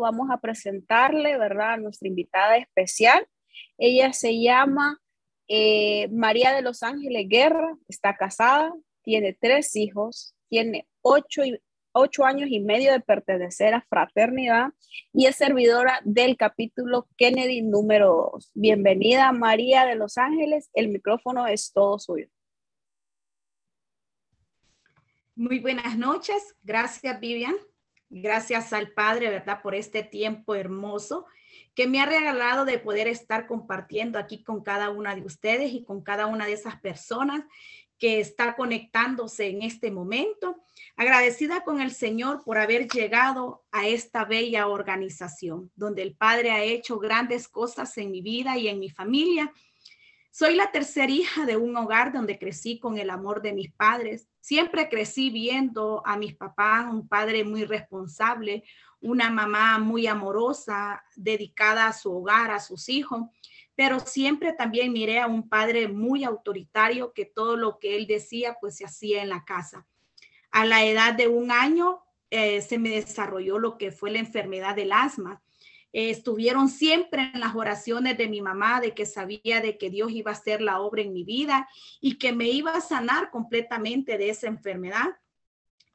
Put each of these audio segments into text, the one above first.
vamos a presentarle, ¿verdad?, a nuestra invitada especial. Ella se llama eh, María de los Ángeles Guerra, está casada, tiene tres hijos, tiene ocho, ocho años y medio de pertenecer a Fraternidad y es servidora del capítulo Kennedy número dos. Bienvenida María de los Ángeles, el micrófono es todo suyo. Muy buenas noches, gracias Vivian. Gracias al Padre, ¿verdad? Por este tiempo hermoso que me ha regalado de poder estar compartiendo aquí con cada una de ustedes y con cada una de esas personas que está conectándose en este momento. Agradecida con el Señor por haber llegado a esta bella organización, donde el Padre ha hecho grandes cosas en mi vida y en mi familia. Soy la tercera hija de un hogar donde crecí con el amor de mis padres Siempre crecí viendo a mis papás, un padre muy responsable, una mamá muy amorosa, dedicada a su hogar, a sus hijos, pero siempre también miré a un padre muy autoritario que todo lo que él decía pues se hacía en la casa. A la edad de un año eh, se me desarrolló lo que fue la enfermedad del asma estuvieron siempre en las oraciones de mi mamá, de que sabía de que Dios iba a hacer la obra en mi vida y que me iba a sanar completamente de esa enfermedad.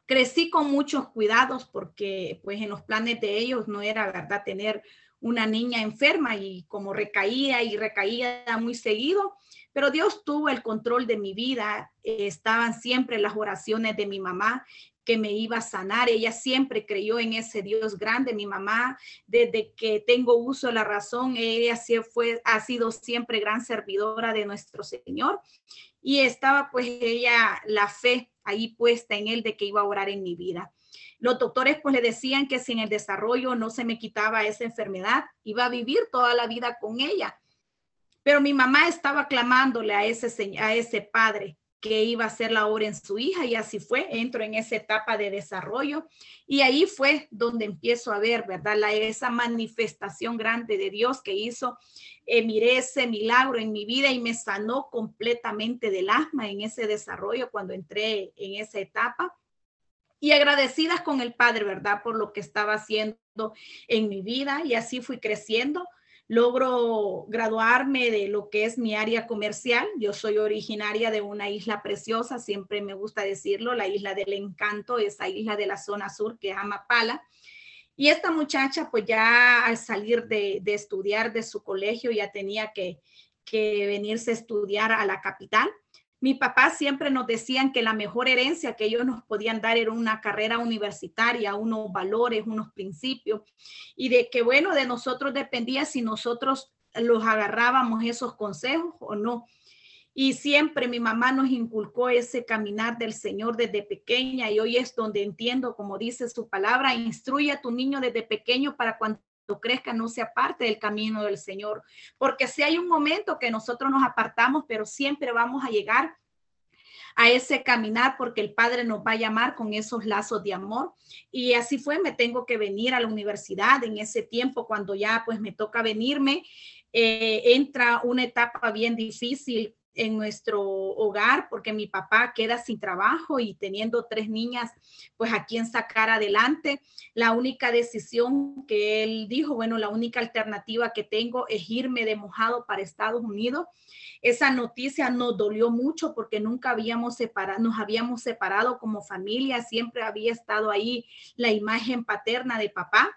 Crecí con muchos cuidados porque pues en los planes de ellos no era verdad tener una niña enferma y como recaía y recaía muy seguido, pero Dios tuvo el control de mi vida, estaban siempre las oraciones de mi mamá que me iba a sanar. Ella siempre creyó en ese Dios grande. Mi mamá, desde que tengo uso de la razón, ella fue, ha sido siempre gran servidora de nuestro Señor. Y estaba pues ella, la fe ahí puesta en él de que iba a orar en mi vida. Los doctores pues le decían que si en el desarrollo no se me quitaba esa enfermedad, iba a vivir toda la vida con ella. Pero mi mamá estaba clamándole a ese, a ese padre que iba a hacer la obra en su hija y así fue, entro en esa etapa de desarrollo y ahí fue donde empiezo a ver, ¿verdad? La, esa manifestación grande de Dios que hizo, eh, miré ese milagro en mi vida y me sanó completamente del asma en ese desarrollo cuando entré en esa etapa. Y agradecidas con el Padre, ¿verdad? Por lo que estaba haciendo en mi vida y así fui creciendo logro graduarme de lo que es mi área comercial. Yo soy originaria de una isla preciosa, siempre me gusta decirlo, la isla del encanto, esa isla de la zona sur que es Amapala. Y esta muchacha, pues ya al salir de, estudiar de su colegio, ya tenía que, que venirse a estudiar a la capital. Mi papá siempre nos decían que la mejor herencia que ellos nos podían dar era una carrera universitaria, unos valores, unos principios, y de que, bueno, de nosotros dependía si nosotros los agarrábamos esos consejos o no. Y siempre mi mamá nos inculcó ese caminar del Señor desde pequeña y hoy es donde entiendo, como dice su palabra, instruye a tu niño desde pequeño para cuando crezca no sea parte del camino del Señor. Porque si hay un momento que nosotros nos apartamos, pero siempre vamos a llegar a ese caminar porque el Padre nos va a llamar con esos lazos de amor. Y así fue, me tengo que venir a la universidad en ese tiempo cuando ya pues me toca venirme. Eh, entra una etapa bien difícil en nuestro hogar porque mi papá queda sin trabajo y teniendo tres niñas, pues a quién sacar adelante. La única decisión que él dijo, bueno, la única alternativa que tengo es irme de mojado para Estados Unidos. Esa noticia nos dolió mucho porque nunca habíamos separado, nos habíamos separado como familia, siempre había estado ahí la imagen paterna de papá.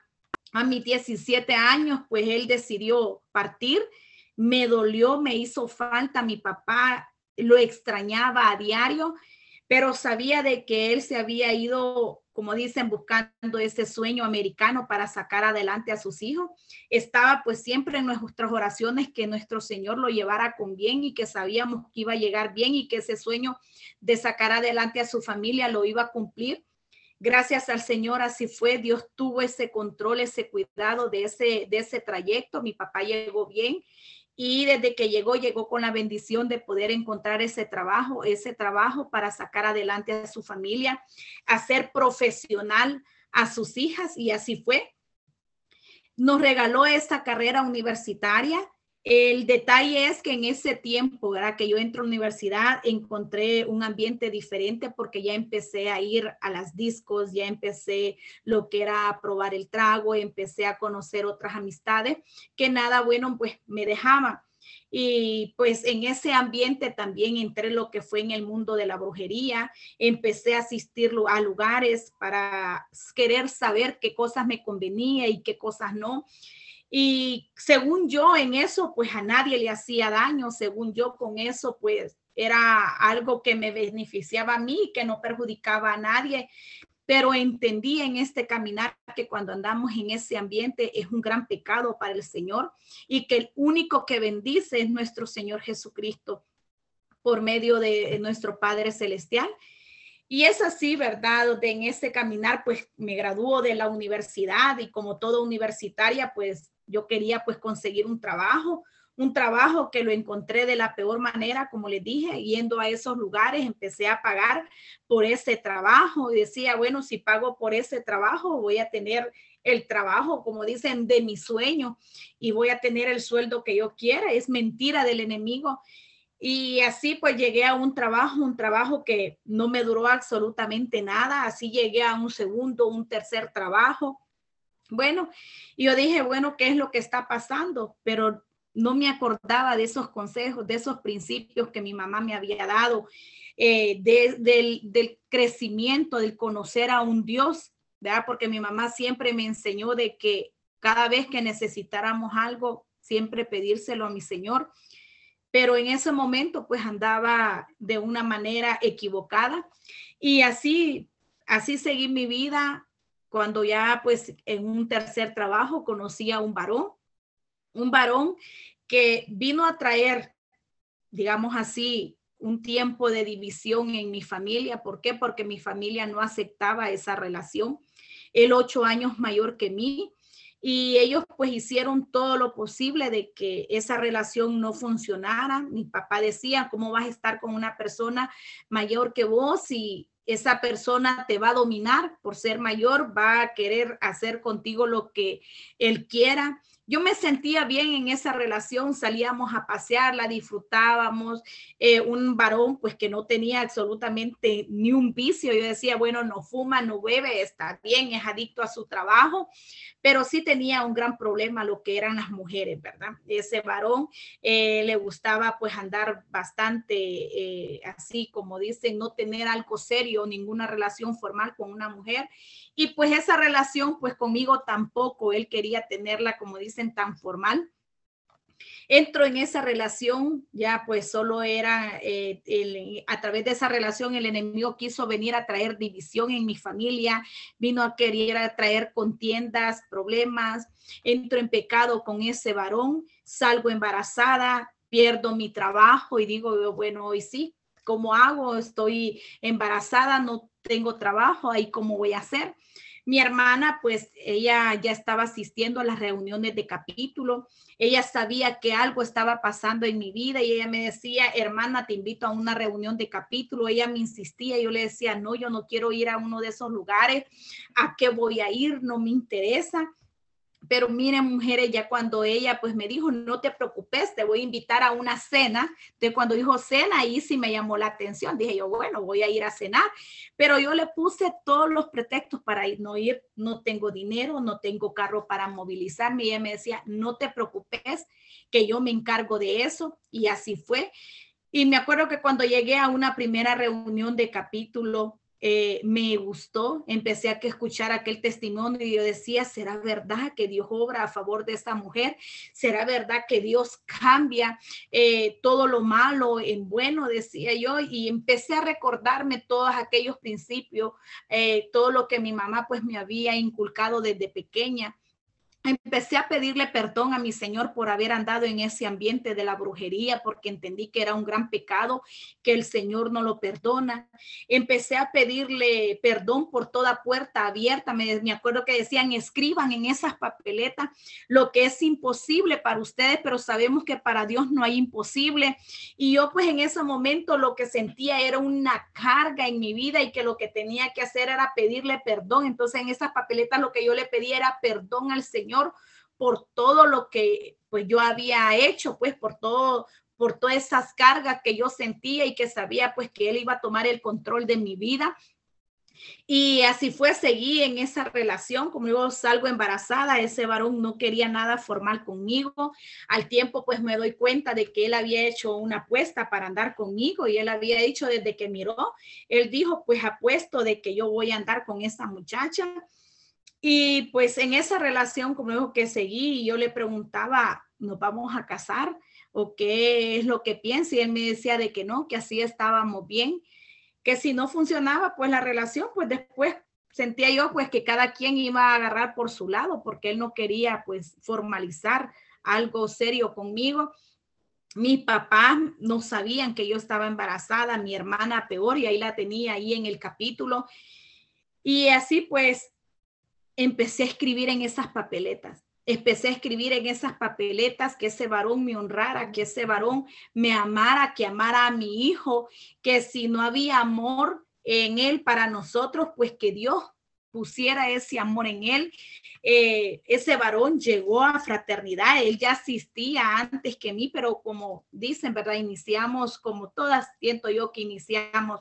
A mis 17 años, pues él decidió partir me dolió, me hizo falta mi papá, lo extrañaba a diario, pero sabía de que él se había ido, como dicen, buscando ese sueño americano para sacar adelante a sus hijos. Estaba pues siempre en nuestras oraciones que nuestro Señor lo llevara con bien y que sabíamos que iba a llegar bien y que ese sueño de sacar adelante a su familia lo iba a cumplir. Gracias al Señor, así fue. Dios tuvo ese control, ese cuidado de ese, de ese trayecto. Mi papá llegó bien y desde que llegó, llegó con la bendición de poder encontrar ese trabajo, ese trabajo para sacar adelante a su familia, hacer profesional a sus hijas y así fue. Nos regaló esta carrera universitaria El detalle es que en ese tiempo, ¿verdad? Que yo entro a la universidad, encontré un ambiente diferente porque ya empecé a ir a las discos, ya empecé lo que era a probar el trago, empecé a conocer otras amistades que nada bueno pues me dejaban. Y pues en ese ambiente también entré lo que fue en el mundo de la brujería, empecé a asistir a lugares para querer saber qué cosas me convenía y qué cosas no. Y según yo en eso, pues a nadie le hacía daño, según yo con eso, pues era algo que me beneficiaba a mí, que no perjudicaba a nadie. Pero entendí en este caminar que cuando andamos en ese ambiente es un gran pecado para el Señor y que el único que bendice es nuestro Señor Jesucristo por medio de nuestro Padre Celestial. Y es así, ¿verdad? En ese caminar, pues me graduó de la universidad y como toda universitaria, pues yo quería pues conseguir un trabajo, un trabajo que lo encontré de la peor manera, como les dije, yendo a esos lugares, empecé a pagar por ese trabajo y decía, bueno, si pago por ese trabajo, voy a tener el trabajo, como dicen, de mi sueño y voy a tener el sueldo que yo quiera. Es mentira del enemigo. Y así pues llegué a un trabajo, un trabajo que no me duró absolutamente nada. Así llegué a un segundo, un tercer trabajo bueno, yo dije, bueno, ¿qué es lo que está pasando? Pero no me acordaba de esos consejos, de esos principios que mi mamá me había dado, eh, del, del, crecimiento, del conocer a un Dios, ¿verdad? Porque mi mamá siempre me enseñó de que cada vez que necesitáramos algo, siempre pedírselo a mi Señor. Pero en ese momento, pues andaba de una manera equivocada y así, así seguí mi vida cuando ya pues en un tercer trabajo conocí a un varón, un varón que vino a traer, digamos así, un tiempo de división en mi familia. ¿Por qué? Porque mi familia no aceptaba esa relación. Él ocho años mayor que mí y ellos pues hicieron todo lo posible de que esa relación no funcionara. Mi papá decía, ¿cómo vas a estar con una persona mayor que vos y esa persona te va a dominar por ser mayor, va a querer hacer contigo lo que él quiera yo me sentía bien en esa relación, salíamos a pasear, la disfrutábamos, eh, un varón pues que no tenía absolutamente ni un vicio, yo decía, bueno, no fuma, no bebe, está bien, es adicto a su trabajo, pero sí tenía un gran problema lo que eran las mujeres, ¿verdad? Ese varón eh, le gustaba pues andar bastante eh, así, como dicen, no tener algo serio, ninguna relación formal con una mujer y pues esa relación, pues conmigo tampoco, él quería tenerla, como dicen, tan formal. Entro en esa relación, ya pues solo era, eh, a través de esa relación el enemigo quiso venir a traer división en mi familia, vino a querer traer contiendas, problemas, entro en pecado con ese varón, salgo embarazada, pierdo mi trabajo y digo, bueno, hoy sí, ¿cómo hago? Estoy embarazada, no tengo trabajo, ahí cómo voy a hacer. Mi hermana, pues ella ya estaba asistiendo a las reuniones de capítulo, ella sabía que algo estaba pasando en mi vida y ella me decía, hermana, te invito a una reunión de capítulo. Ella me insistía, yo le decía, no, yo no quiero ir a uno de esos lugares, ¿a qué voy a ir? No me interesa. Pero miren, mujeres, ya cuando ella pues me dijo, no te preocupes, te voy a invitar a una cena. De cuando dijo cena, ahí sí me llamó la atención. Dije yo, bueno, voy a ir a cenar. Pero yo le puse todos los pretextos para ir, no ir, no tengo dinero, no tengo carro para movilizarme. Y ella me decía, no te preocupes, que yo me encargo de eso. Y así fue. Y me acuerdo que cuando llegué a una primera reunión de capítulo, eh, me gustó, empecé a escuchar aquel testimonio y yo decía, ¿será verdad que Dios obra a favor de esta mujer? ¿Será verdad que Dios cambia eh, todo lo malo en bueno? Decía yo y empecé a recordarme todos aquellos principios, eh, todo lo que mi mamá pues me había inculcado desde pequeña empecé a pedirle perdón a mi Señor por haber andado en ese ambiente de la brujería, porque entendí que era un gran pecado, que el Señor no lo perdona. Empecé a pedirle perdón por toda puerta abierta. Me, me acuerdo que decían, escriban en esas papeletas lo que es imposible para ustedes, pero sabemos que para Dios no hay imposible. Y yo pues en ese momento lo que sentía era una carga en mi vida y que lo que tenía que hacer era pedirle perdón. Entonces en esas papeletas lo que yo le pedía era perdón al Señor por todo lo que pues yo había hecho, pues por todo, por todas esas cargas que yo sentía y que sabía pues que él iba a tomar el control de mi vida. Y así fue, seguí en esa relación, como yo salgo embarazada, ese varón no quería nada formal conmigo. Al tiempo pues me doy cuenta de que él había hecho una apuesta para andar conmigo y él había dicho desde que miró, él dijo pues apuesto de que yo voy a andar con esa muchacha. Y pues en esa relación, como dijo que seguí, yo le preguntaba, ¿nos vamos a casar? ¿O qué es lo que piensa? Y él me decía de que no, que así estábamos bien que si no funcionaba pues la relación, pues después sentía yo pues que cada quien iba a agarrar por su lado porque él no quería pues formalizar algo serio conmigo. Mis papás no sabían que yo estaba embarazada, mi hermana peor y ahí la tenía ahí en el capítulo. Y así pues empecé a escribir en esas papeletas. Empecé a escribir en esas papeletas que ese varón me honrara, que ese varón me amara, que amara a mi hijo, que si no había amor en él para nosotros, pues que Dios pusiera ese amor en él. Eh, ese varón llegó a fraternidad, él ya asistía antes que mí, pero como dicen, ¿verdad? Iniciamos, como todas, siento yo que iniciamos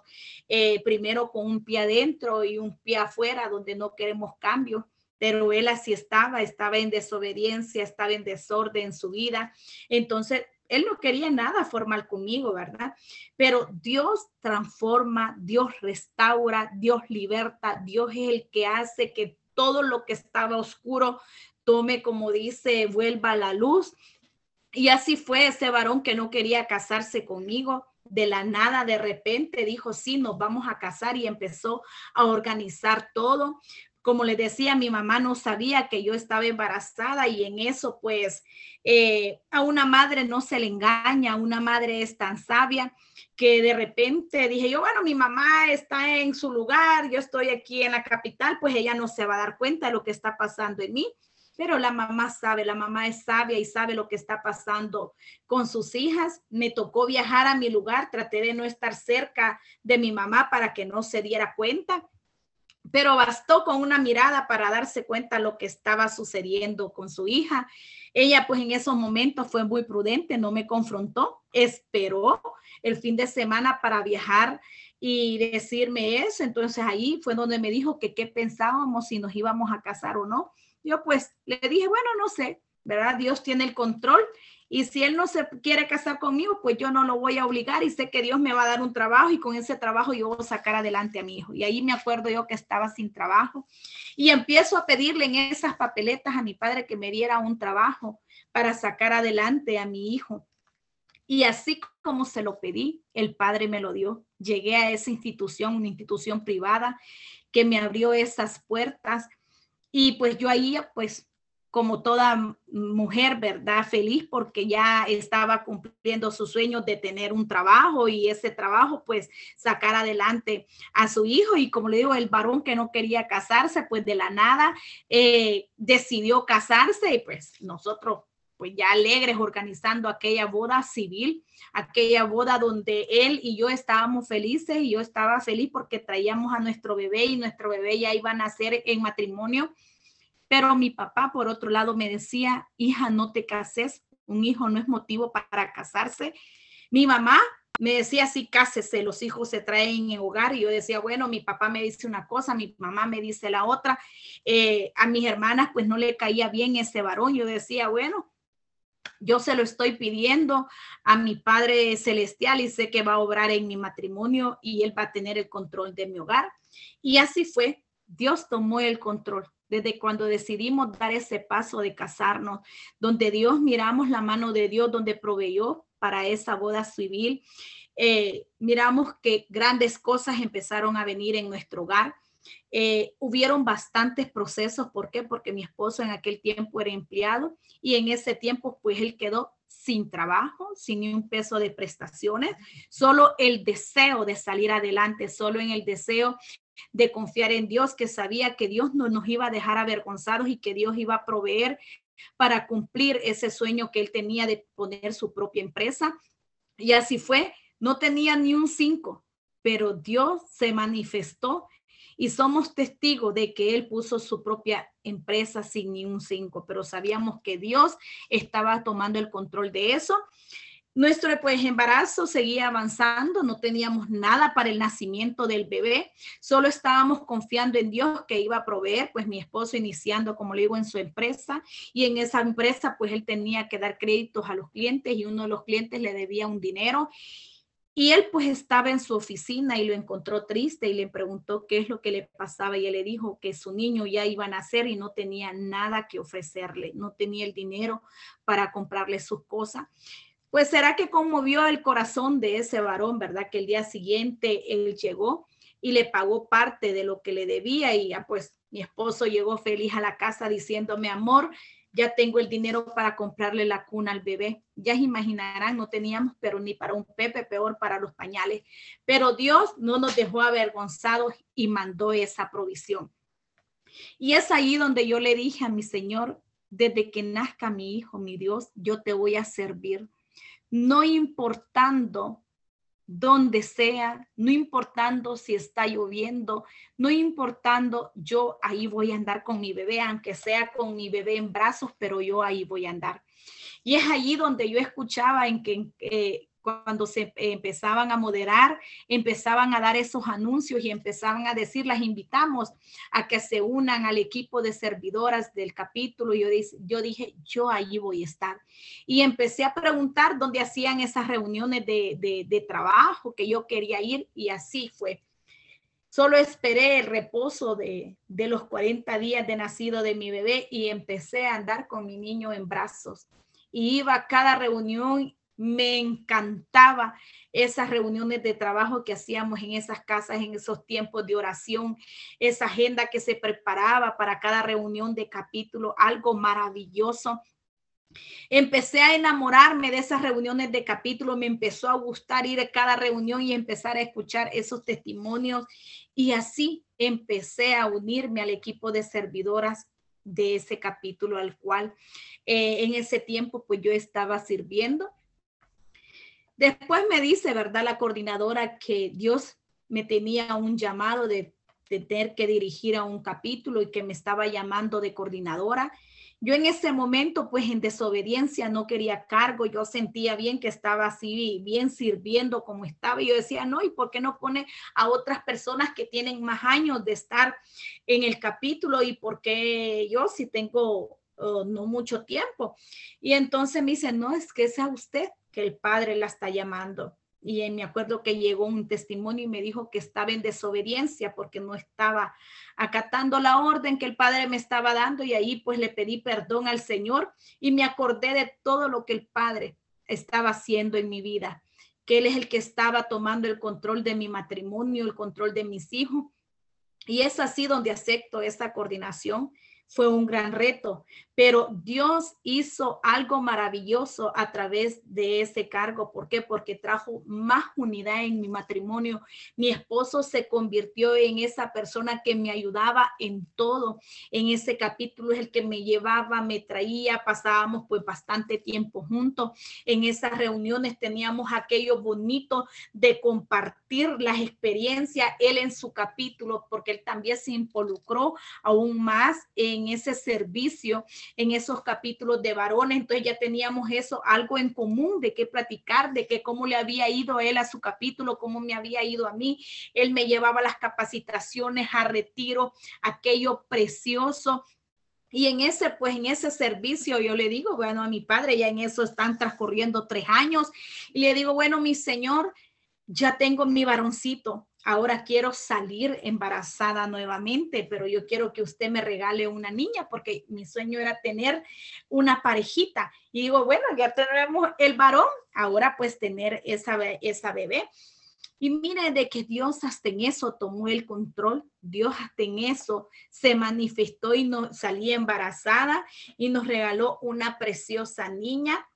eh, primero con un pie adentro y un pie afuera, donde no queremos cambios pero él así estaba, estaba en desobediencia, estaba en desorden en su vida. Entonces, él no quería nada formal conmigo, ¿verdad? Pero Dios transforma, Dios restaura, Dios liberta, Dios es el que hace que todo lo que estaba oscuro tome, como dice, vuelva a la luz. Y así fue ese varón que no quería casarse conmigo. De la nada, de repente dijo, sí, nos vamos a casar y empezó a organizar todo. Como les decía, mi mamá no sabía que yo estaba embarazada y en eso pues eh, a una madre no se le engaña, una madre es tan sabia que de repente dije yo, bueno, mi mamá está en su lugar, yo estoy aquí en la capital, pues ella no se va a dar cuenta de lo que está pasando en mí pero la mamá sabe, la mamá es sabia y sabe lo que está pasando con sus hijas. Me tocó viajar a mi lugar, traté de no estar cerca de mi mamá para que no se diera cuenta pero bastó con una mirada para darse cuenta lo que estaba sucediendo con su hija. Ella pues en esos momentos fue muy prudente, no me confrontó, esperó el fin de semana para viajar y decirme eso. Entonces ahí fue donde me dijo que qué pensábamos si nos íbamos a casar o no. Yo pues le dije, bueno, no sé, ¿verdad? Dios tiene el control y si él no se quiere casar conmigo, pues yo no lo voy a obligar y sé que Dios me va a dar un trabajo y con ese trabajo yo voy a sacar adelante a mi hijo. Y ahí me acuerdo yo que estaba sin trabajo y empiezo a pedirle en esas papeletas a mi padre que me diera un trabajo para sacar adelante a mi hijo. Y así como se lo pedí, el padre me lo dio. Llegué a esa institución, una institución privada que me abrió esas puertas y pues yo ahí pues como toda mujer, ¿verdad? Feliz porque ya estaba cumpliendo su sueño de tener un trabajo y ese trabajo, pues, sacar adelante a su hijo. Y como le digo, el varón que no quería casarse, pues de la nada eh, decidió casarse y pues nosotros pues ya alegres organizando aquella boda civil, aquella boda donde él y yo estábamos felices y yo estaba feliz porque traíamos a nuestro bebé y nuestro bebé ya iba a nacer en matrimonio pero mi papá, por otro lado, me decía, hija, no te cases, un hijo no es motivo para casarse. Mi mamá me decía, sí, cásese, los hijos se traen en hogar. Y yo decía, bueno, mi papá me dice una cosa, mi mamá me dice la otra. Eh, a mis hermanas, pues no le caía bien ese varón. Yo decía, bueno, yo se lo estoy pidiendo a mi Padre Celestial y sé que va a obrar en mi matrimonio y Él va a tener el control de mi hogar. Y así fue. Dios tomó el control desde cuando decidimos dar ese paso de casarnos, donde Dios miramos la mano de Dios, donde proveyó para esa boda civil. Eh, miramos que grandes cosas empezaron a venir en nuestro hogar. Eh, hubieron bastantes procesos. ¿Por qué? Porque mi esposo en aquel tiempo era empleado y en ese tiempo pues él quedó sin trabajo, sin un peso de prestaciones, solo el deseo de salir adelante, solo en el deseo de confiar en Dios, que sabía que Dios no nos iba a dejar avergonzados y que Dios iba a proveer para cumplir ese sueño que él tenía de poner su propia empresa. Y así fue, no tenía ni un cinco, pero Dios se manifestó y somos testigos de que él puso su propia empresa sin ni un cinco, pero sabíamos que Dios estaba tomando el control de eso. Nuestro pues, embarazo seguía avanzando, no teníamos nada para el nacimiento del bebé, solo estábamos confiando en Dios que iba a proveer, pues mi esposo iniciando, como le digo, en su empresa y en esa empresa pues él tenía que dar créditos a los clientes y uno de los clientes le debía un dinero y él pues estaba en su oficina y lo encontró triste y le preguntó qué es lo que le pasaba y él le dijo que su niño ya iba a nacer y no tenía nada que ofrecerle, no tenía el dinero para comprarle sus cosas. Pues será que conmovió el corazón de ese varón, ¿verdad? Que el día siguiente él llegó y le pagó parte de lo que le debía y ya pues mi esposo llegó feliz a la casa diciéndome, amor, ya tengo el dinero para comprarle la cuna al bebé. Ya imaginarán, no teníamos, pero ni para un pepe, peor para los pañales. Pero Dios no nos dejó avergonzados y mandó esa provisión. Y es ahí donde yo le dije a mi Señor, desde que nazca mi hijo, mi Dios, yo te voy a servir, no importando donde sea, no importando si está lloviendo, no importando, yo ahí voy a andar con mi bebé, aunque sea con mi bebé en brazos, pero yo ahí voy a andar. Y es allí donde yo escuchaba en que eh, cuando se empezaban a moderar, empezaban a dar esos anuncios y empezaban a decir, las invitamos a que se unan al equipo de servidoras del capítulo. Yo, yo dije, yo allí voy a estar. Y empecé a preguntar dónde hacían esas reuniones de, de trabajo que yo quería ir y así fue. Solo esperé el reposo de, de los 40 días de nacido de mi bebé y empecé a andar con mi niño en brazos. Y iba a cada reunión me encantaba esas reuniones de trabajo que hacíamos en esas casas, en esos tiempos de oración, esa agenda que se preparaba para cada reunión de capítulo, algo maravilloso. Empecé a enamorarme de esas reuniones de capítulo, me empezó a gustar ir a cada reunión y empezar a escuchar esos testimonios y así empecé a unirme al equipo de servidoras de ese capítulo al cual eh, en ese tiempo pues yo estaba sirviendo Después me dice, ¿verdad? La coordinadora que Dios me tenía un llamado de, tener que dirigir a un capítulo y que me estaba llamando de coordinadora. Yo en ese momento, pues en desobediencia, no quería cargo. Yo sentía bien que estaba así, bien sirviendo como estaba. Y yo decía, no, ¿y por qué no pone a otras personas que tienen más años de estar en el capítulo? ¿Y por qué yo si tengo no mucho tiempo? Y entonces me dice, no, es que sea usted que el padre la está llamando. Y me acuerdo que llegó un testimonio y me dijo que estaba en desobediencia porque no estaba acatando la orden que el padre me estaba dando y ahí pues le pedí perdón al Señor y me acordé de todo lo que el padre estaba haciendo en mi vida, que él es el que estaba tomando el control de mi matrimonio, el control de mis hijos. Y es así donde acepto esa coordinación fue un gran reto, pero Dios hizo algo maravilloso a través de ese cargo. ¿Por qué? Porque trajo más unidad en mi matrimonio. Mi esposo se convirtió en esa persona que me ayudaba en todo. En ese capítulo es el que me llevaba, me traía, pasábamos pues bastante tiempo juntos. En esas reuniones teníamos aquello bonito de compartir las experiencias, él en su capítulo, porque él también se involucró aún más en ese servicio, en esos capítulos de varones. Entonces ya teníamos eso, algo en común de qué platicar, de que cómo le había ido él a su capítulo, cómo me había ido a mí. Él me llevaba las capacitaciones a retiro, aquello precioso. Y en ese, pues en ese servicio yo le digo, bueno, a mi padre ya en eso están transcurriendo tres años. Y le digo, bueno, mi señor, ya tengo mi varoncito, ahora quiero salir embarazada nuevamente, pero yo quiero que usted me regale una niña porque mi sueño era tener una parejita. Y digo, bueno, ya tenemos el varón, ahora pues tener esa, esa bebé. Y mire de que Dios hasta en eso tomó el control, Dios hasta en eso se manifestó y nos salí embarazada y nos regaló una preciosa niña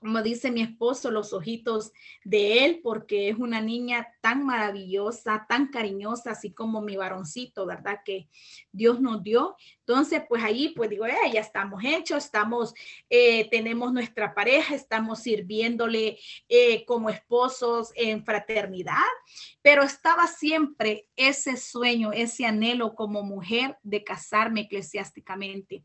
como dice mi esposo, los ojitos de él, porque es una niña tan maravillosa, tan cariñosa, así como mi varoncito, ¿verdad? Que Dios nos dio. Entonces, pues ahí, pues digo, eh, ya estamos hechos, estamos, eh, tenemos nuestra pareja, estamos sirviéndole eh, como esposos en fraternidad, pero estaba siempre ese sueño, ese anhelo como mujer de casarme eclesiásticamente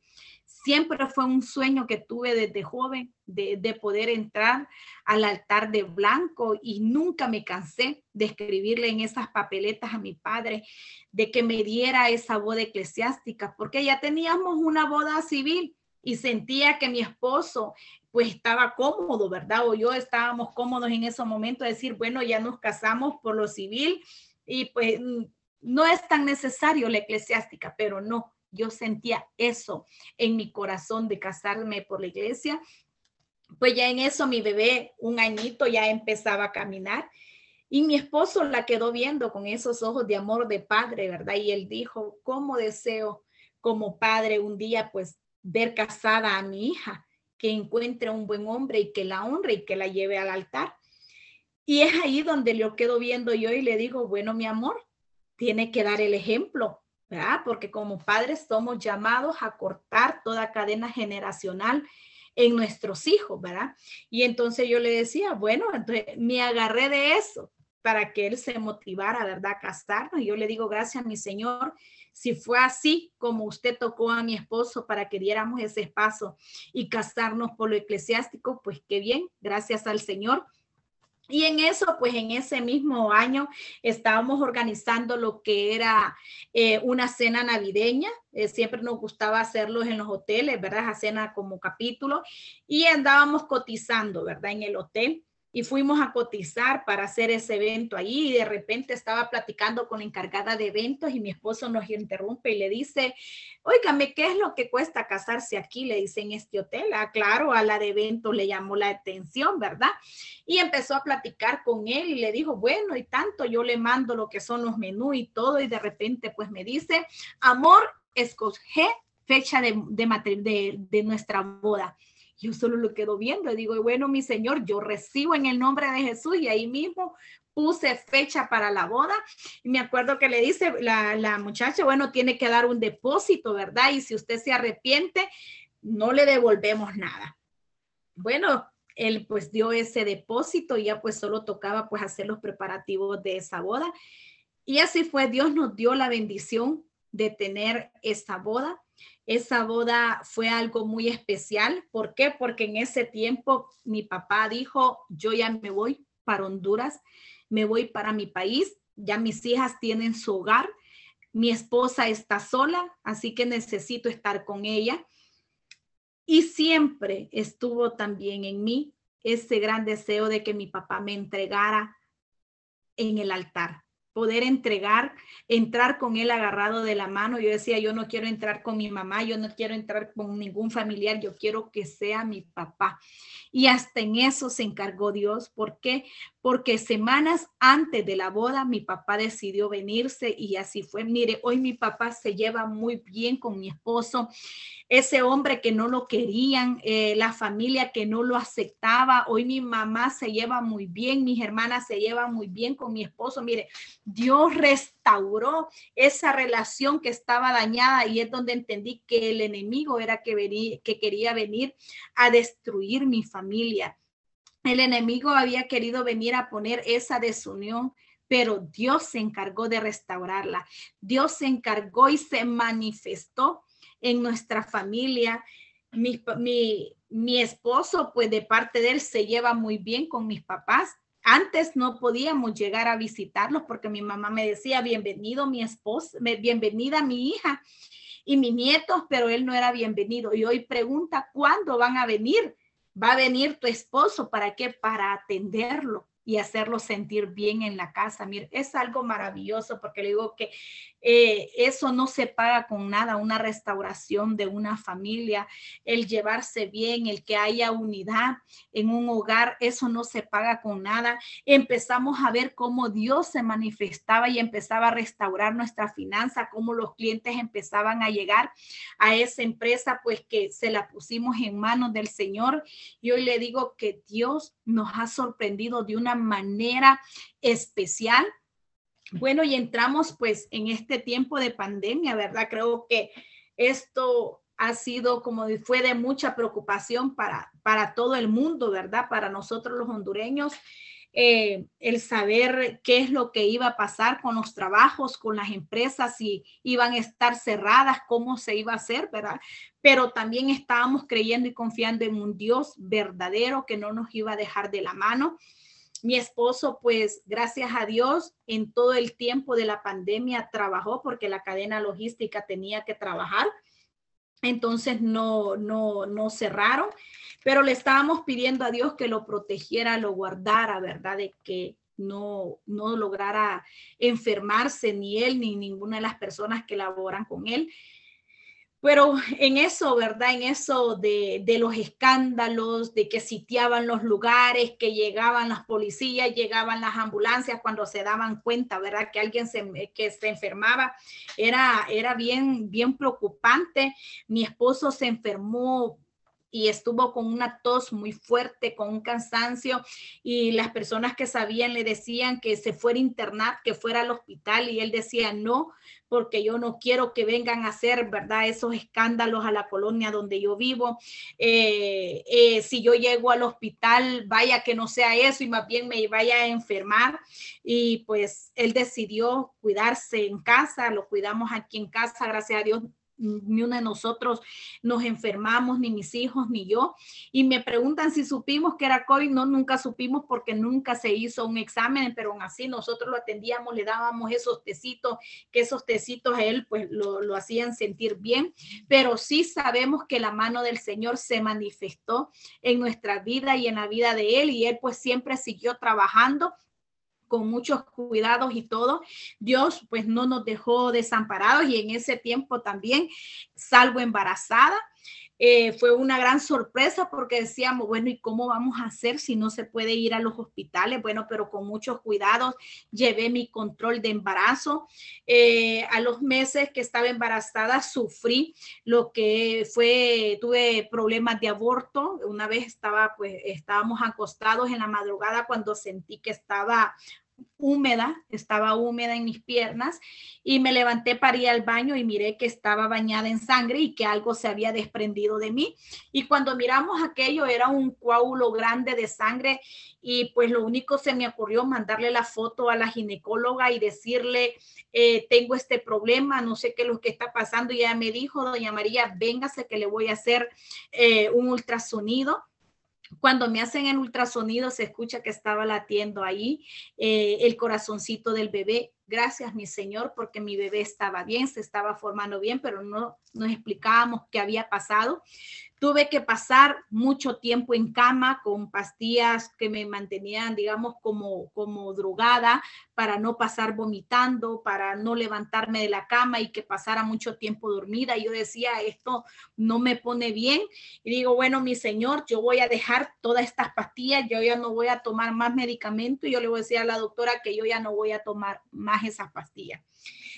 siempre fue un sueño que tuve desde joven de, poder entrar al altar de blanco y nunca me cansé de escribirle en esas papeletas a mi padre de que me diera esa boda eclesiástica, porque ya teníamos una boda civil y sentía que mi esposo pues estaba cómodo, ¿verdad? O yo estábamos cómodos en ese momento de decir, bueno, ya nos casamos por lo civil y pues no es tan necesario la eclesiástica, pero no, yo sentía eso en mi corazón de casarme por la iglesia. Pues ya en eso mi bebé, un añito, ya empezaba a caminar. Y mi esposo la quedó viendo con esos ojos de amor de padre, ¿verdad? Y él dijo, ¿cómo deseo como padre un día pues ver casada a mi hija, que encuentre un buen hombre y que la honre y que la lleve al altar? Y es ahí donde lo quedo viendo yo y le digo, bueno, mi amor, tiene que dar el ejemplo porque como padres somos llamados a cortar toda cadena generacional en nuestros hijos, ¿verdad? Y entonces yo le decía, bueno, entonces me agarré de eso para que él se motivara, ¿verdad? A casarnos. Y yo le digo, gracias mi Señor, si fue así como usted tocó a mi esposo para que diéramos ese espacio y casarnos por lo eclesiástico, pues qué bien, gracias al Señor y en eso, pues en ese mismo año estábamos organizando lo que era eh, una cena navideña. Eh, siempre nos gustaba hacerlos en los hoteles, ¿verdad? Esa cena como capítulo. Y andábamos cotizando, ¿verdad? En el hotel y fuimos a cotizar para hacer ese evento ahí y de repente estaba platicando con encargada de eventos y mi esposo nos interrumpe y le dice, oígame, ¿qué es lo que cuesta casarse aquí? Le dice en este hotel. Ah, claro, a la de eventos le llamó la atención, ¿verdad? Y empezó a platicar con él y le dijo, bueno, y tanto yo le mando lo que son los menús y todo y de repente pues me dice, amor, escoge fecha de, de nuestra boda. Yo solo lo quedo viendo y digo, bueno, mi Señor, yo recibo en el nombre de Jesús y ahí mismo puse fecha para la boda y me acuerdo que le dice la, la muchacha, bueno, tiene que dar un depósito, ¿verdad? Y si usted se arrepiente, no le devolvemos nada. Bueno, él pues dio ese depósito y ya pues solo tocaba pues hacer los preparativos de esa boda. Y así fue, Dios nos dio la bendición de tener esta boda. Esa boda fue algo muy especial. ¿Por qué? Porque en ese tiempo mi papá dijo, yo ya me voy para Honduras, me voy para mi país, ya mis hijas tienen su hogar, mi esposa está sola, así que necesito estar con ella. Y siempre estuvo también en mí ese gran deseo de que mi papá me entregara en el altar poder entregar, entrar con él agarrado de la mano. Yo decía, yo no quiero entrar con mi mamá, yo no quiero entrar con ningún familiar, yo quiero que sea mi papá. Y hasta en eso se encargó Dios. ¿Por qué? Porque semanas antes de la boda mi papá decidió venirse y así fue. Mire, hoy mi papá se lleva muy bien con mi esposo ese hombre que no lo querían, eh, la familia que no lo aceptaba. Hoy mi mamá se lleva muy bien, mis hermanas se llevan muy bien con mi esposo. Mire, Dios restauró esa relación que estaba dañada y es donde entendí que el enemigo era que, que quería venir a destruir mi familia. El enemigo había querido venir a poner esa desunión, pero Dios se encargó de restaurarla. Dios se encargó y se manifestó en nuestra familia. Mi, mi, esposo, pues de parte de él, se lleva muy bien con mis papás. Antes no podíamos llegar a visitarlos porque mi mamá me decía, bienvenido mi esposo, bienvenida mi hija y mis nietos, pero él no era bienvenido. Y hoy pregunta, ¿cuándo van a venir? Va a venir tu esposo, ¿para qué? Para atenderlo, y hacerlo sentir bien en la casa. Mire, es algo maravilloso porque le digo que eh, eso no se paga con nada, una restauración de una familia, el llevarse bien, el que haya unidad en un hogar, eso no se paga con nada. Empezamos a ver cómo Dios se manifestaba y empezaba a restaurar nuestra finanza, cómo los clientes empezaban a llegar a esa empresa, pues que se la pusimos en manos del Señor. Y hoy le digo que Dios nos ha sorprendido de una manera especial bueno, y entramos pues en este tiempo de pandemia, ¿verdad? Creo que esto ha sido como fue de mucha preocupación para, para todo el mundo, ¿verdad? Para nosotros los hondureños, eh, el saber qué es lo que iba a pasar con los trabajos, con las empresas, si iban a estar cerradas, cómo se iba a hacer, ¿verdad? Pero también estábamos creyendo y confiando en un Dios verdadero que no nos iba a dejar de la mano mi esposo, pues gracias a Dios, en todo el tiempo de la pandemia trabajó porque la cadena logística tenía que trabajar. Entonces no, no, no cerraron, pero le estábamos pidiendo a Dios que lo protegiera, lo guardara, ¿verdad? De que no, no lograra enfermarse ni él ni ninguna de las personas que laboran con él. Pero en eso, ¿verdad? En eso de, los escándalos, de que sitiaban los lugares, que llegaban las policías, llegaban las ambulancias cuando se daban cuenta, ¿verdad? Que alguien se, que se enfermaba, era, era bien, bien preocupante. Mi esposo se enfermó y estuvo con una tos muy fuerte, con un cansancio y las personas que sabían le decían que se fuera a internar, que fuera al hospital y él decía no, porque yo no quiero que vengan a hacer, ¿verdad? Esos escándalos a la colonia donde yo vivo. Eh, eh, si yo llego al hospital, vaya que no sea eso y más bien me vaya a enfermar. Y pues él decidió cuidarse en casa, lo cuidamos aquí en casa, gracias a Dios ni uno de nosotros nos enfermamos, ni mis hijos, ni yo. Y me preguntan si supimos que era COVID. No, nunca supimos porque nunca se hizo un examen, pero aún así nosotros lo atendíamos, le dábamos esos tecitos, que esos tecitos a él pues lo, lo hacían sentir bien. Pero sí sabemos que la mano del Señor se manifestó en nuestra vida y en la vida de él y él pues siempre siguió trabajando con muchos cuidados y todo. Dios pues no nos dejó desamparados y en ese tiempo también salvo embarazada. Eh, fue una gran sorpresa porque decíamos, bueno, ¿y cómo vamos a hacer si no se puede ir a los hospitales? Bueno, pero con muchos cuidados llevé mi control de embarazo. Eh, a los meses que estaba embarazada sufrí lo que fue, tuve problemas de aborto. Una vez estaba, pues, estábamos acostados en la madrugada cuando sentí que estaba húmeda, estaba húmeda en mis piernas y me levanté para al baño y miré que estaba bañada en sangre y que algo se había desprendido de mí. Y cuando miramos aquello era un coágulo grande de sangre y pues lo único se me ocurrió mandarle la foto a la ginecóloga y decirle, eh, tengo este problema, no sé qué es lo que está pasando. Y ella me dijo, doña María, véngase que le voy a hacer eh, un ultrasonido cuando me hacen el ultrasonido se escucha que estaba latiendo ahí eh, el corazoncito del bebé. Gracias, mi Señor, porque mi bebé estaba bien, se estaba formando bien, pero no nos explicábamos qué había pasado. Tuve que pasar mucho tiempo en cama con pastillas que me mantenían, digamos, como, como drogada para no pasar vomitando, para no levantarme de la cama y que pasara mucho tiempo dormida. Yo decía, esto no me pone bien. Y digo, bueno, mi señor, yo voy a dejar todas estas pastillas, yo ya no voy a tomar más medicamento. Y yo le voy a decir a la doctora que yo ya no voy a tomar más esas pastillas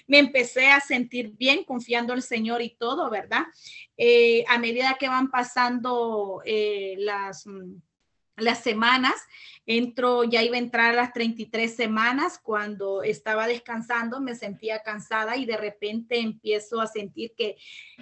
me empecé a sentir bien confiando en el Señor y todo, ¿verdad? Eh, a medida que van pasando eh, las, mm, las semanas, entro, ya iba a entrar a las 33 semanas, cuando estaba descansando me sentía cansada y de repente empiezo a sentir que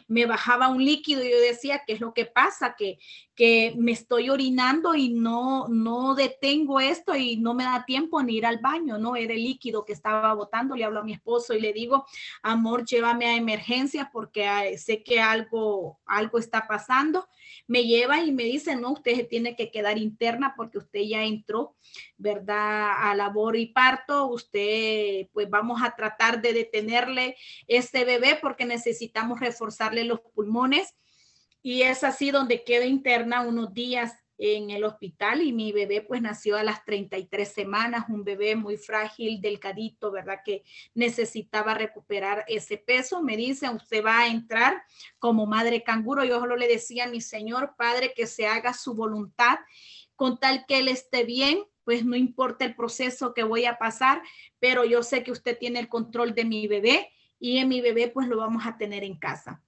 me bajaba un líquido y yo decía, ¿qué es lo que pasa? Que, que me estoy orinando y no, no detengo esto y no me da tiempo ni ir al baño, ¿no? Era el líquido que estaba botando, le hablo a mi esposo y le digo, amor, llévame a emergencia porque sé que algo, algo está pasando. Me lleva y me dice, no, usted tiene que quedar interna porque usted ya entró ¿verdad? A labor y parto, usted, pues vamos a tratar de detenerle este bebé porque necesitamos reforzarle los pulmones. Y es así donde quedo interna unos días en el hospital y mi bebé pues nació a las 33 semanas, un bebé muy frágil, delgadito, ¿verdad? Que necesitaba recuperar ese peso. Me dice, usted va a entrar como madre canguro. Yo solo le decía a mi Señor, Padre, que se haga su voluntad con tal que él esté bien, pues no importa el proceso que voy a pasar, pero yo sé que usted tiene el control de mi bebé y en mi bebé pues lo vamos a tener en casa.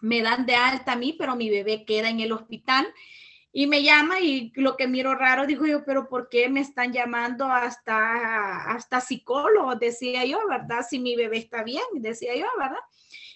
Me dan de alta a mí, pero mi bebé queda en el hospital y me llama y lo que miro raro, digo yo, pero ¿por qué me están llamando hasta, hasta psicólogo? Decía yo, ¿verdad? Si mi bebé está bien, decía yo, ¿verdad?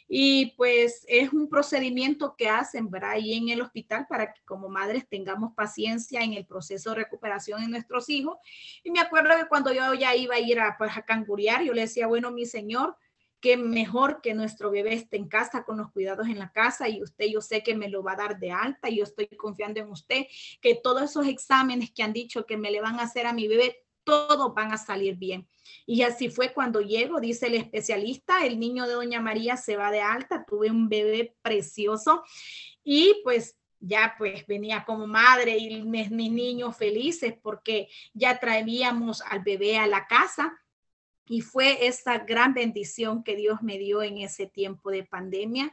Y pues es un procedimiento que hacen, ¿verdad? Ahí en el hospital para que como madres tengamos paciencia en el proceso de recuperación de nuestros hijos. Y me acuerdo que cuando yo ya iba a ir a, pues, a canguriar, yo le decía, bueno, mi señor, que mejor que nuestro bebé esté en casa con los cuidados en la casa y usted yo sé que me lo va a dar de alta y yo estoy confiando en usted, que todos esos exámenes que han dicho que me le van a hacer a mi bebé, todos van a salir bien. Y así fue cuando llego, dice el especialista, el niño de Doña María se va de alta, tuve un bebé precioso y pues ya pues venía como madre y mis, niños felices porque ya traíamos al bebé a la casa y fue esa gran bendición que Dios me dio en ese tiempo de pandemia.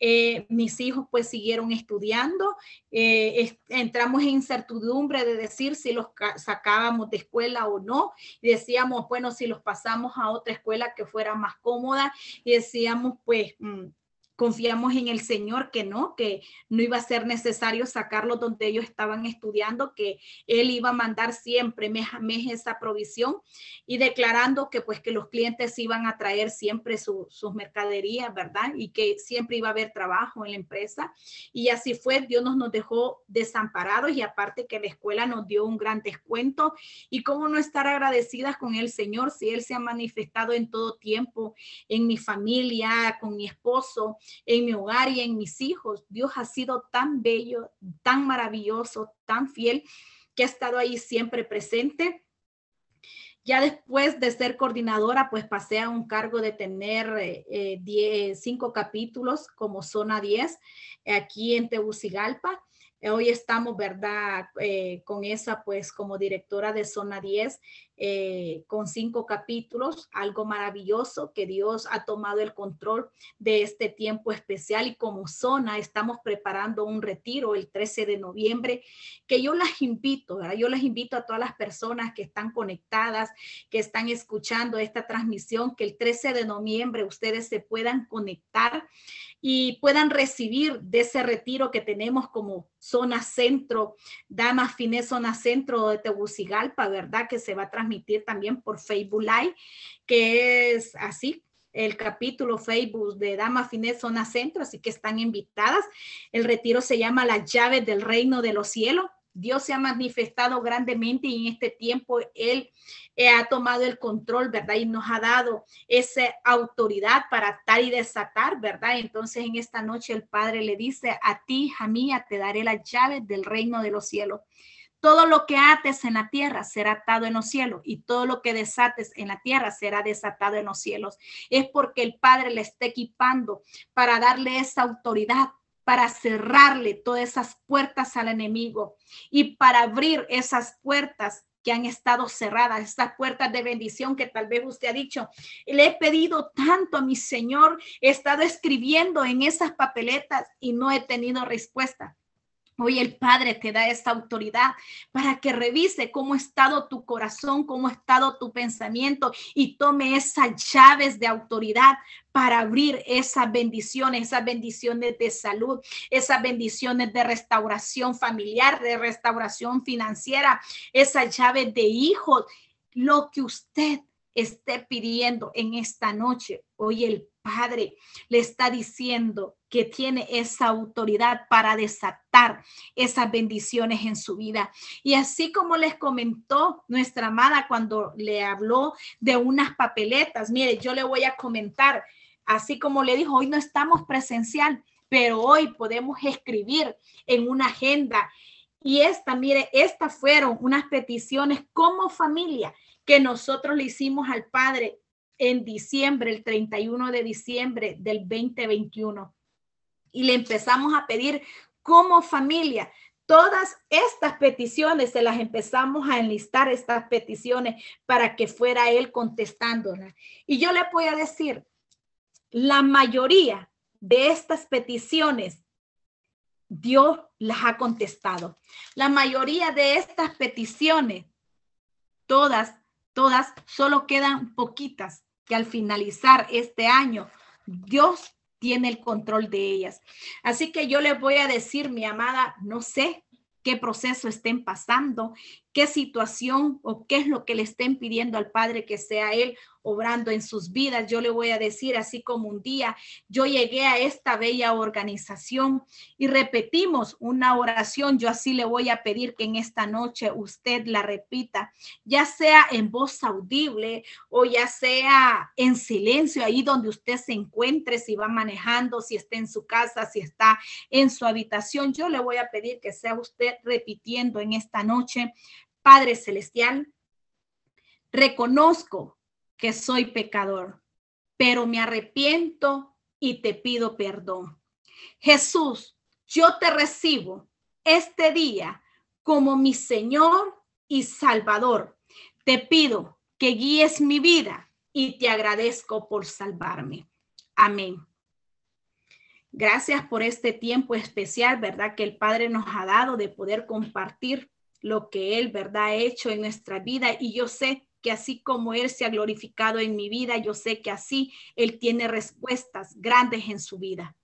Eh, mis hijos pues siguieron estudiando, eh, entramos en incertidumbre de decir si los sacábamos de escuela o no, y decíamos, bueno, si los pasamos a otra escuela que fuera más cómoda, y decíamos, pues... Mm, confiamos en el Señor que no, que no iba a ser necesario sacarlos donde ellos estaban estudiando, que Él iba a mandar siempre mes a mes esa provisión y declarando que pues que los clientes iban a traer siempre sus mercaderías, ¿verdad? Y que siempre iba a haber trabajo en la empresa. Y así fue, Dios nos, nos dejó desamparados y aparte que la escuela nos dio un gran descuento. Y cómo no estar agradecidas con el Señor si Él se ha manifestado en todo tiempo en mi familia, con mi esposo en mi hogar y en mis hijos. Dios ha sido tan bello, tan maravilloso, tan fiel, que ha estado ahí siempre presente. Ya después de ser coordinadora, pues pasé a un cargo de tener eh, cinco capítulos como zona 10 aquí en Tegucigalpa. Hoy estamos, ¿verdad? Eh, con esa, pues como directora de zona 10 eh, con cinco capítulos, algo maravilloso que Dios ha tomado el control de este tiempo especial y como zona estamos preparando un retiro el 13 de noviembre que yo las invito, yo les invito a todas las personas que están conectadas, que están escuchando esta transmisión, que el 13 de noviembre ustedes se puedan conectar y puedan recibir de ese retiro que tenemos como zona centro, Damas Fines zona centro de Tegucigalpa, ¿verdad? Que se va a transmitir también por Facebook Live, que es así, el capítulo Facebook de Dama Fines Zona Centro, así que están invitadas. El retiro se llama Las llaves del reino de los cielos. Dios se ha manifestado grandemente y en este tiempo Él eh, ha tomado el control, ¿verdad? Y nos ha dado esa autoridad para atar y desatar, ¿verdad? Entonces en esta noche el Padre le dice, a ti, hija mía, te daré las llaves del reino de los cielos. Todo lo que ates en la tierra será atado en los cielos y todo lo que desates en la tierra será desatado en los cielos. Es porque el Padre le está equipando para darle esa autoridad para cerrarle todas esas puertas al enemigo y para abrir esas puertas que han estado cerradas, esas puertas de bendición que tal vez usted ha dicho, le he pedido tanto a mi Señor, he estado escribiendo en esas papeletas y no he tenido respuesta. Hoy el Padre te da esta autoridad para que revise cómo ha estado tu corazón, cómo ha estado tu pensamiento y tome esas llaves de autoridad para abrir esas bendiciones, esas bendiciones de salud, esas bendiciones de restauración familiar, de restauración financiera, esas llaves de hijos, lo que usted esté pidiendo en esta noche. Hoy el Padre le está diciendo que tiene esa autoridad para desatar esas bendiciones en su vida. Y así como les comentó nuestra amada cuando le habló de unas papeletas, mire, yo le voy a comentar, así como le dijo, hoy no estamos presencial, pero hoy podemos escribir en una agenda. Y esta, mire, estas fueron unas peticiones como familia que nosotros le hicimos al Padre en diciembre, el 31 de diciembre del 2021. Y le empezamos a pedir como familia todas estas peticiones se las empezamos a enlistar, estas peticiones, para que fuera él contestándolas. Y yo le voy a decir, la mayoría de estas peticiones, Dios las ha contestado. La mayoría de estas peticiones, todas, todas, solo quedan poquitas que al finalizar este año, Dios tiene el control de ellas. Así que yo le voy a decir, mi amada, no sé qué proceso estén pasando, qué situación o qué es lo que le estén pidiendo al Padre que sea Él obrando en sus vidas. Yo le voy a decir, así como un día yo llegué a esta bella organización y repetimos una oración, yo así le voy a pedir que en esta noche usted la repita, ya sea en voz audible o ya sea en silencio, ahí donde usted se encuentre, si va manejando, si está en su casa, si está en su habitación. Yo le voy a pedir que sea usted repitiendo en esta noche, Padre Celestial, reconozco que soy pecador, pero me arrepiento y te pido perdón. Jesús, yo te recibo este día como mi Señor y Salvador. Te pido que guíes mi vida y te agradezco por salvarme. Amén. Gracias por este tiempo especial, ¿verdad? Que el Padre nos ha dado de poder compartir lo que Él, ¿verdad? Ha hecho en nuestra vida. Y yo sé que así como Él se ha glorificado en mi vida, yo sé que así Él tiene respuestas grandes en su vida.